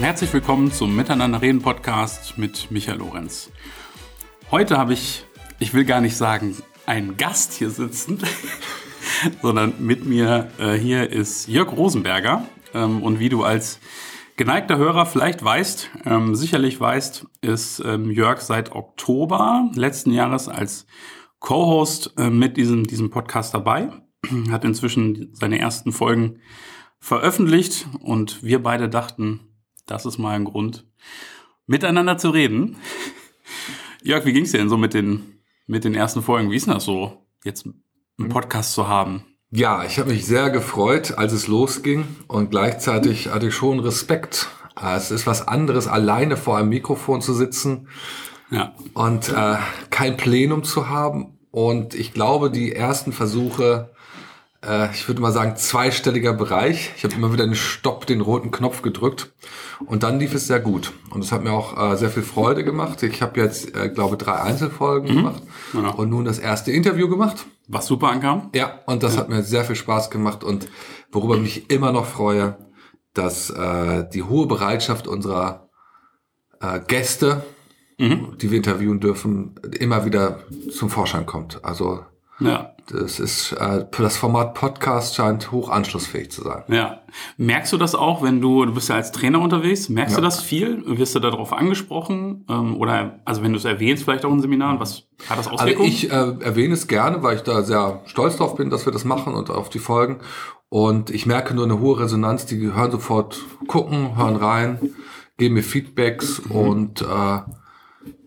Herzlich willkommen zum Miteinander reden Podcast mit Michael Lorenz. Heute habe ich, ich will gar nicht sagen, einen Gast hier sitzen, sondern mit mir äh, hier ist Jörg Rosenberger. Ähm, und wie du als geneigter Hörer vielleicht weißt, ähm, sicherlich weißt, ist ähm, Jörg seit Oktober letzten Jahres als Co-Host äh, mit diesem, diesem Podcast dabei. Hat inzwischen seine ersten Folgen veröffentlicht und wir beide dachten, das ist mal ein Grund, miteinander zu reden. Jörg, wie ging es dir denn so mit den, mit den ersten Folgen? Wie ist denn das so, jetzt einen Podcast zu haben? Ja, ich habe mich sehr gefreut, als es losging und gleichzeitig hatte ich schon Respekt. Es ist was anderes, alleine vor einem Mikrofon zu sitzen ja. und äh, kein Plenum zu haben. Und ich glaube, die ersten Versuche äh, ich würde mal sagen, zweistelliger Bereich. Ich habe immer wieder den Stopp, den roten Knopf gedrückt und dann lief es sehr gut. Und es hat mir auch äh, sehr viel Freude gemacht. Ich habe jetzt, äh, glaube drei Einzelfolgen mhm. gemacht genau. und nun das erste Interview gemacht. Was super ankam? Ja, und das ja. hat mir sehr viel Spaß gemacht und worüber ich mich immer noch freue, dass äh, die hohe Bereitschaft unserer äh, Gäste, mhm. die wir interviewen dürfen, immer wieder zum Vorschein kommt. Also ja. Das ist äh, das Format Podcast scheint hoch anschlussfähig zu sein. Ja. Merkst du das auch, wenn du, du bist ja als Trainer unterwegs, merkst ja. du das viel? Wirst du darauf angesprochen? Ähm, oder also wenn du es erwähnst, vielleicht auch in Seminaren, was hat das also Auswirkungen? Also ich äh, erwähne es gerne, weil ich da sehr stolz drauf bin, dass wir das machen und auf die Folgen. Und ich merke nur eine hohe Resonanz, die hören sofort gucken, hören rein, geben mir Feedbacks mhm. und äh,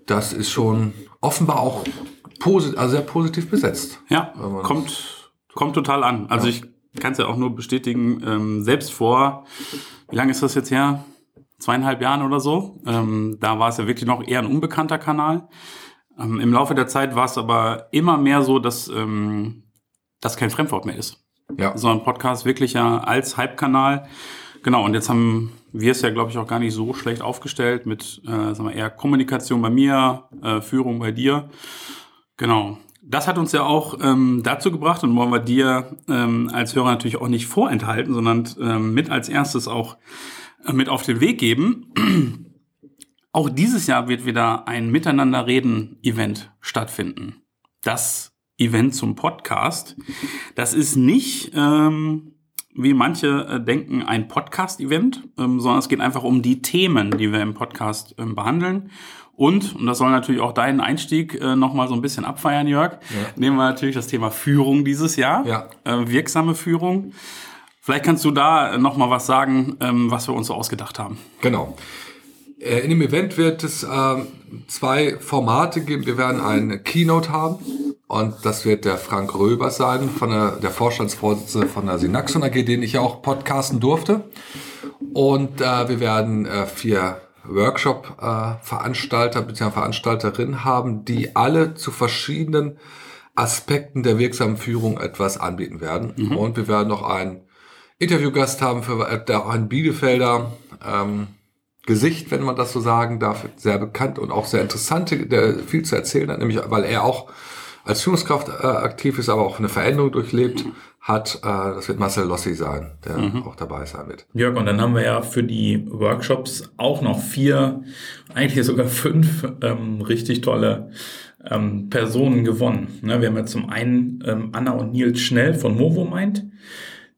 das ist schon offenbar auch posit also sehr positiv besetzt. Ja, kommt, kommt total an. Also ja. ich kann es ja auch nur bestätigen, ähm, selbst vor, wie lange ist das jetzt her? Zweieinhalb Jahren oder so. Ähm, da war es ja wirklich noch eher ein unbekannter Kanal. Ähm, Im Laufe der Zeit war es aber immer mehr so, dass ähm, das kein Fremdwort mehr ist. Ja. Sondern Podcast wirklich ja als Hype-Kanal. Genau, und jetzt haben wir es ja, glaube ich, auch gar nicht so schlecht aufgestellt mit äh, sagen wir, eher Kommunikation bei mir, äh, Führung bei dir. Genau. Das hat uns ja auch ähm, dazu gebracht und wollen wir dir ähm, als Hörer natürlich auch nicht vorenthalten, sondern ähm, mit als erstes auch äh, mit auf den Weg geben. auch dieses Jahr wird wieder ein Miteinander-Reden-Event stattfinden. Das Event zum Podcast. Das ist nicht, ähm, wie manche äh, denken, ein Podcast-Event, ähm, sondern es geht einfach um die Themen, die wir im Podcast ähm, behandeln. Und, und das soll natürlich auch deinen Einstieg äh, nochmal so ein bisschen abfeiern, Jörg, ja. nehmen wir natürlich das Thema Führung dieses Jahr, ja. äh, wirksame Führung. Vielleicht kannst du da nochmal was sagen, ähm, was wir uns so ausgedacht haben. Genau. Äh, in dem Event wird es äh, zwei Formate geben. Wir werden eine Keynote haben und das wird der Frank Röber sein, von der, der Vorstandsvorsitzende von der Sinaxon AG, den ich ja auch podcasten durfte. Und äh, wir werden äh, vier Workshop-Veranstalter äh, bzw. Veranstalterinnen haben, die alle zu verschiedenen Aspekten der wirksamen Führung etwas anbieten werden. Mhm. Und wir werden noch einen Interviewgast haben für äh, ein Bielefelder ähm, Gesicht, wenn man das so sagen darf, sehr bekannt und auch sehr interessant, der viel zu erzählen hat, nämlich weil er auch als Führungskraft äh, aktiv ist, aber auch eine Veränderung durchlebt hat. Äh, das wird Marcel Lossi sein, der mhm. auch dabei sein wird. Jörg, und dann haben wir ja für die Workshops auch noch vier, eigentlich sogar fünf ähm, richtig tolle ähm, Personen gewonnen. Ne, wir haben ja zum einen ähm, Anna und Nils Schnell von Movo Mind,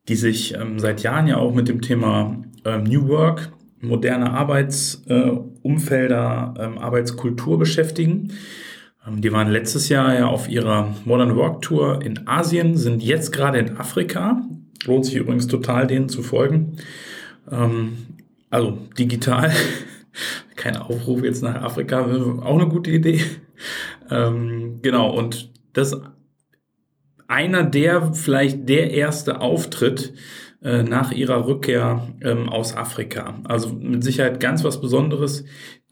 die sich ähm, seit Jahren ja auch mit dem Thema ähm, New Work, moderne Arbeitsumfelder, äh, ähm, Arbeitskultur beschäftigen. Ähm, die waren letztes Jahr ja auf ihrer Modern Work Tour in Asien, sind jetzt gerade in Afrika. Lohnt sich übrigens total, denen zu folgen. Ähm, also digital. Kein Aufruf jetzt nach Afrika, auch eine gute Idee. Ähm, genau, und das einer der, vielleicht der erste Auftritt äh, nach ihrer Rückkehr aus Afrika. Also mit Sicherheit ganz was Besonderes.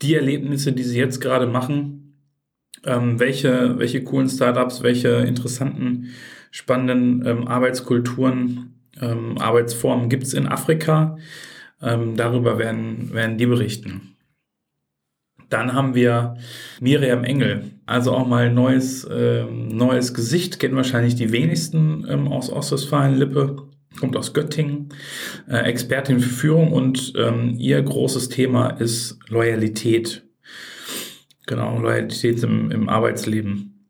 Die Erlebnisse, die sie jetzt gerade machen, ähm, welche, welche coolen Startups, welche interessanten, spannenden ähm, Arbeitskulturen, ähm, Arbeitsformen gibt es in Afrika. Ähm, darüber werden, werden die berichten. Dann haben wir Miriam Engel, also auch mal neues, ähm, neues Gesicht, kennen wahrscheinlich die wenigsten ähm, aus Ostwestfalen-Lippe. kommt aus Göttingen, äh, Expertin für Führung und ihr großes Thema ist Loyalität. Genau, Loyalität im, im Arbeitsleben.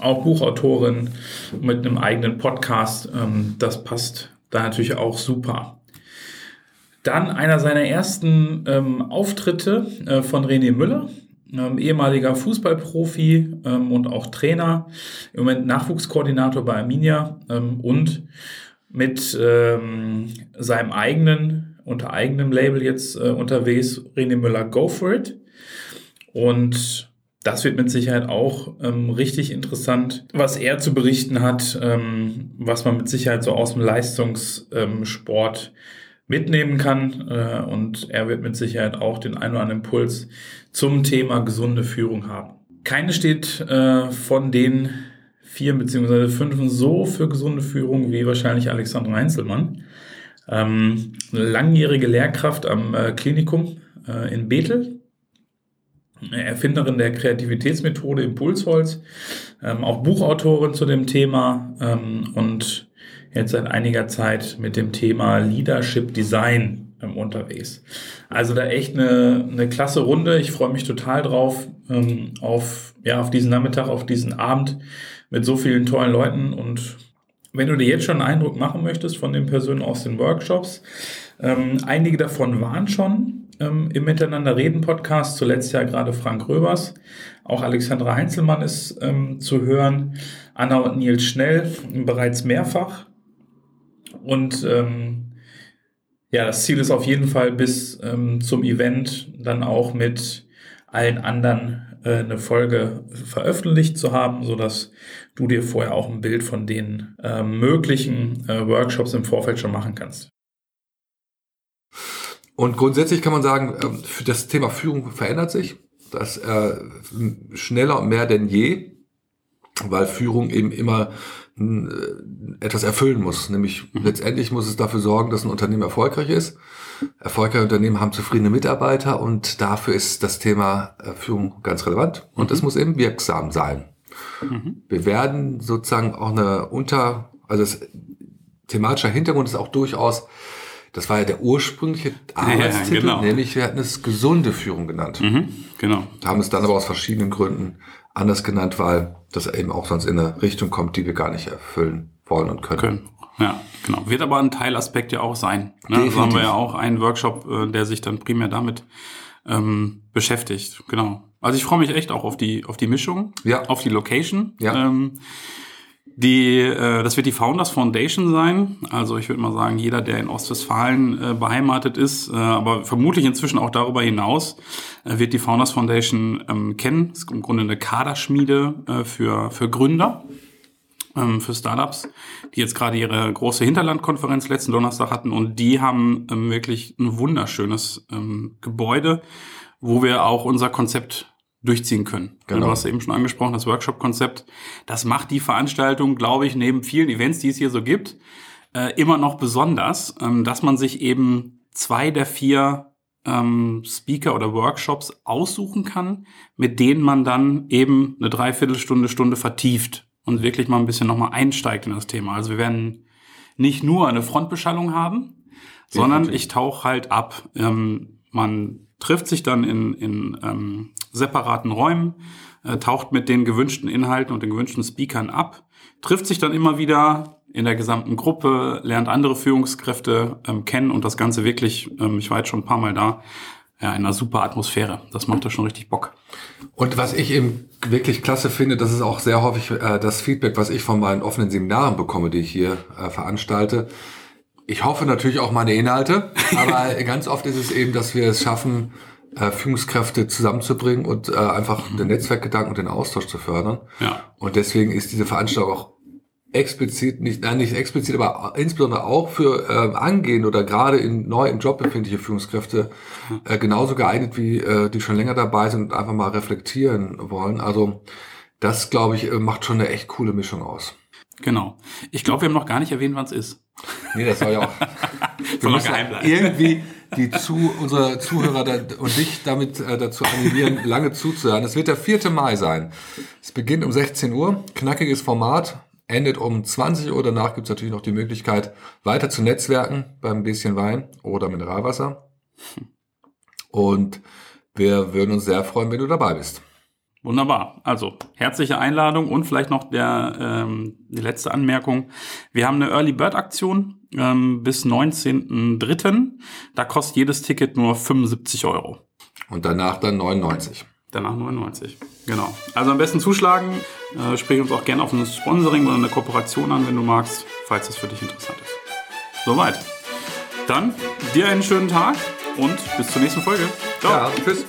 Auch Buchautorin mit einem eigenen Podcast, ähm, das passt da natürlich auch super. Dann einer seiner ersten ähm, Auftritte äh, von René Müller, ähm, ehemaliger Fußballprofi ähm, und auch Trainer, im Moment Nachwuchskoordinator bei Arminia ähm, und mit ähm, seinem eigenen, unter eigenem Label jetzt äh, unterwegs, René Müller Go For It. Und das wird mit Sicherheit auch ähm, richtig interessant, was er zu berichten hat, ähm, was man mit Sicherheit so aus dem Leistungssport mitnehmen kann. Äh, und er wird mit Sicherheit auch den einen oder anderen Impuls zum Thema gesunde Führung haben. Keine steht äh, von den vier beziehungsweise fünf so für gesunde Führung wie wahrscheinlich Alexandra Heinzelmann. Ähm, langjährige Lehrkraft am äh, Klinikum äh, in Bethel, Erfinderin der Kreativitätsmethode Impulsholz, ähm, auch Buchautorin zu dem Thema ähm, und jetzt seit einiger Zeit mit dem Thema Leadership Design ähm, unterwegs. Also da echt eine, eine klasse Runde. Ich freue mich total drauf ähm, auf, ja, auf diesen Nachmittag, auf diesen Abend mit so vielen tollen Leuten. Und wenn du dir jetzt schon einen Eindruck machen möchtest von den Personen aus den Workshops, ähm, einige davon waren schon ähm, im Miteinander reden Podcast, zuletzt ja gerade Frank Röbers. Auch Alexandra Heinzelmann ist ähm, zu hören. Anna und Nils Schnell bereits mehrfach. Und ähm, ja, das Ziel ist auf jeden Fall bis ähm, zum Event dann auch mit allen anderen äh, eine Folge veröffentlicht zu haben, so dass du dir vorher auch ein Bild von den äh, möglichen äh, Workshops im Vorfeld schon machen kannst. Und grundsätzlich kann man sagen, ähm, das Thema Führung verändert sich. Das äh, schneller und mehr denn je, weil Führung eben immer äh, etwas erfüllen muss. Nämlich mhm. letztendlich muss es dafür sorgen, dass ein Unternehmen erfolgreich ist. Erfolgreiche Unternehmen haben zufriedene Mitarbeiter und dafür ist das Thema äh, Führung ganz relevant und mhm. es muss eben wirksam sein. Mhm. Wir werden sozusagen auch eine unter, also das thematische Hintergrund ist auch durchaus, das war ja der ursprüngliche Arbeitstitel, ja, genau. nämlich wir hatten es gesunde Führung genannt. Mhm, genau. Haben es dann aber aus verschiedenen Gründen anders genannt, weil das eben auch sonst in eine Richtung kommt, die wir gar nicht erfüllen wollen und können. können. Ja, genau. Wird aber ein Teilaspekt ja auch sein. Ne? Also haben wir ja auch einen Workshop, äh, der sich dann primär damit ähm, beschäftigt. Genau. Also ich freue mich echt auch auf die auf die Mischung, ja. auf die Location. Ja. Ähm, die, äh, das wird die Founders Foundation sein. Also ich würde mal sagen, jeder, der in Ostwestfalen äh, beheimatet ist, äh, aber vermutlich inzwischen auch darüber hinaus, äh, wird die Founders Foundation ähm, kennen. Das ist im Grunde eine Kaderschmiede äh, für, für Gründer, ähm, für Startups, die jetzt gerade ihre große Hinterlandkonferenz letzten Donnerstag hatten und die haben ähm, wirklich ein wunderschönes ähm, Gebäude, wo wir auch unser Konzept durchziehen können. Genau. Du hast eben schon angesprochen, das Workshop-Konzept. Das macht die Veranstaltung, glaube ich, neben vielen Events, die es hier so gibt, äh, immer noch besonders, ähm, dass man sich eben zwei der vier ähm, Speaker oder Workshops aussuchen kann, mit denen man dann eben eine Dreiviertelstunde, Stunde vertieft und wirklich mal ein bisschen nochmal einsteigt in das Thema. Also wir werden nicht nur eine Frontbeschallung haben, sondern ich tauche halt ab. Ähm, man trifft sich dann in, in ähm, separaten Räumen, äh, taucht mit den gewünschten Inhalten und den gewünschten Speakern ab, trifft sich dann immer wieder in der gesamten Gruppe, lernt andere Führungskräfte ähm, kennen und das Ganze wirklich, ähm, ich war jetzt schon ein paar Mal da, ja, in einer super Atmosphäre. Das macht da schon richtig Bock. Und was ich eben wirklich klasse finde, das ist auch sehr häufig äh, das Feedback, was ich von meinen offenen Seminaren bekomme, die ich hier äh, veranstalte. Ich hoffe natürlich auch meine Inhalte, aber ganz oft ist es eben, dass wir es schaffen, äh, Führungskräfte zusammenzubringen und äh, einfach mhm. den Netzwerkgedanken und den Austausch zu fördern. Ja. Und deswegen ist diese Veranstaltung auch explizit, nicht, nein, nicht explizit, aber insbesondere auch für äh, angehende oder gerade in neu im Job befindliche Führungskräfte äh, genauso geeignet wie äh, die schon länger dabei sind und einfach mal reflektieren wollen. Also das, glaube ich, äh, macht schon eine echt coole Mischung aus. Genau. Ich glaube, wir haben noch gar nicht erwähnt, wann es ist. Nee, das soll ja auch. wir müssen irgendwie die zu, unsere Zuhörer da, und dich damit äh, dazu animieren, lange zuzuhören. Es wird der 4. Mai sein. Es beginnt um 16 Uhr. Knackiges Format. endet um 20 Uhr. Danach gibt es natürlich noch die Möglichkeit, weiter zu netzwerken beim bisschen Wein oder Mineralwasser. Und wir würden uns sehr freuen, wenn du dabei bist. Wunderbar. Also herzliche Einladung und vielleicht noch der ähm, die letzte Anmerkung. Wir haben eine Early Bird Aktion ähm, bis 19.03. Da kostet jedes Ticket nur 75 Euro. Und danach dann 99. Danach 99. Genau. Also am besten zuschlagen. Äh, sprich uns auch gerne auf ein Sponsoring oder eine Kooperation an, wenn du magst, falls das für dich interessant ist. Soweit. Dann dir einen schönen Tag und bis zur nächsten Folge. Ciao. Ja, tschüss.